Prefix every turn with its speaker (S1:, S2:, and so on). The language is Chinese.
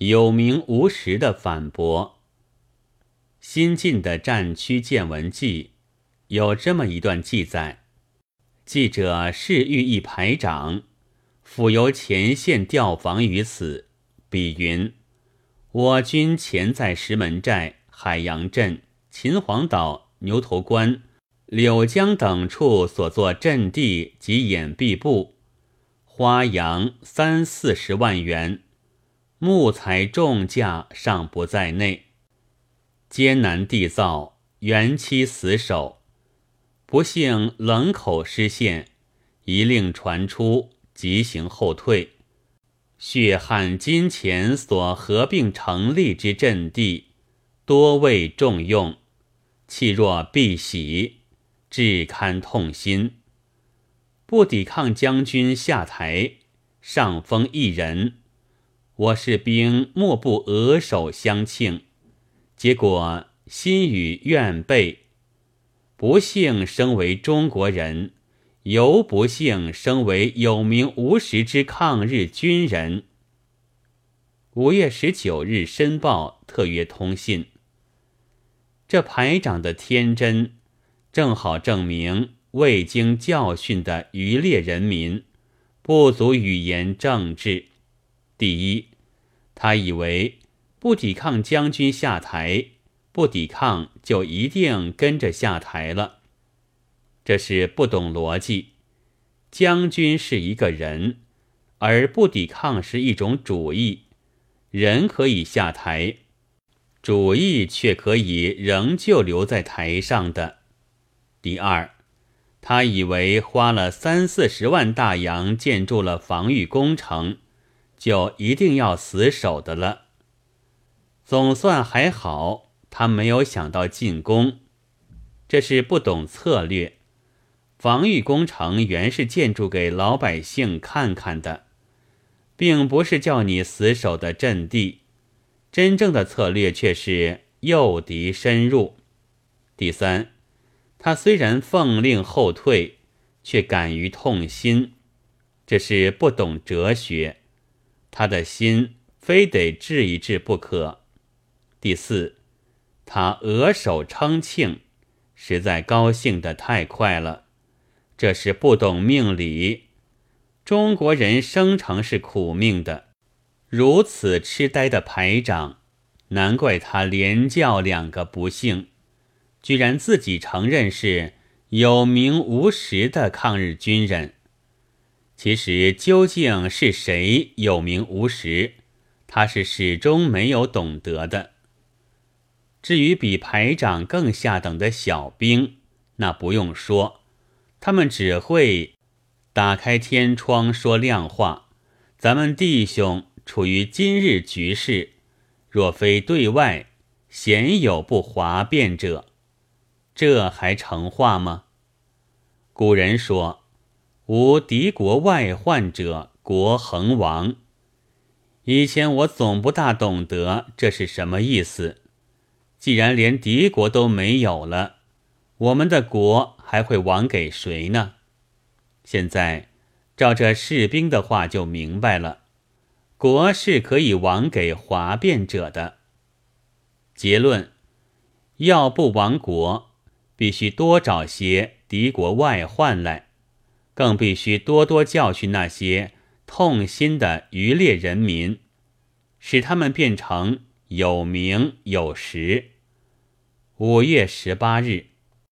S1: 有名无实的反驳。新晋的战区见闻记有这么一段记载：记者是遇一排长，府由前线调防于此。比云：我军前在石门寨、海洋镇、秦皇岛、牛头关。柳江等处所作阵地及掩蔽部，花洋三四十万元，木材重价尚不在内。艰难地造，元期死守，不幸冷口失陷，一令传出，即行后退。血汗金钱所合并成立之阵地，多为重用，弃若敝屣。至堪痛心，不抵抗将军下台，上封一人，我士兵莫不额首相庆。结果心与愿背，不幸生为中国人，犹不幸生为有名无实之抗日军人。五月十九日，《申报》特约通信，这排长的天真。正好证明未经教训的渔猎人民不足语言政治。第一，他以为不抵抗将军下台，不抵抗就一定跟着下台了，这是不懂逻辑。将军是一个人，而不抵抗是一种主义，人可以下台，主义却可以仍旧留在台上的。第二，他以为花了三四十万大洋建筑了防御工程，就一定要死守的了。总算还好，他没有想到进攻，这是不懂策略。防御工程原是建筑给老百姓看看的，并不是叫你死守的阵地。真正的策略却是诱敌深入。第三。他虽然奉令后退，却敢于痛心，这是不懂哲学。他的心非得治一治不可。第四，他额首称庆，实在高兴得太快了，这是不懂命理。中国人生成是苦命的，如此痴呆的排长，难怪他连叫两个不幸。居然自己承认是有名无实的抗日军人，其实究竟是谁有名无实，他是始终没有懂得的。至于比排长更下等的小兵，那不用说，他们只会打开天窗说亮话。咱们弟兄处于今日局势，若非对外，鲜有不哗变者。这还成话吗？古人说：“无敌国外患者，国恒亡。”以前我总不大懂得这是什么意思。既然连敌国都没有了，我们的国还会亡给谁呢？现在照这士兵的话就明白了，国是可以亡给哗变者的。结论：要不亡国。必须多找些敌国外患来，更必须多多教训那些痛心的渔猎人民，使他们变成有名有实。五月十八日。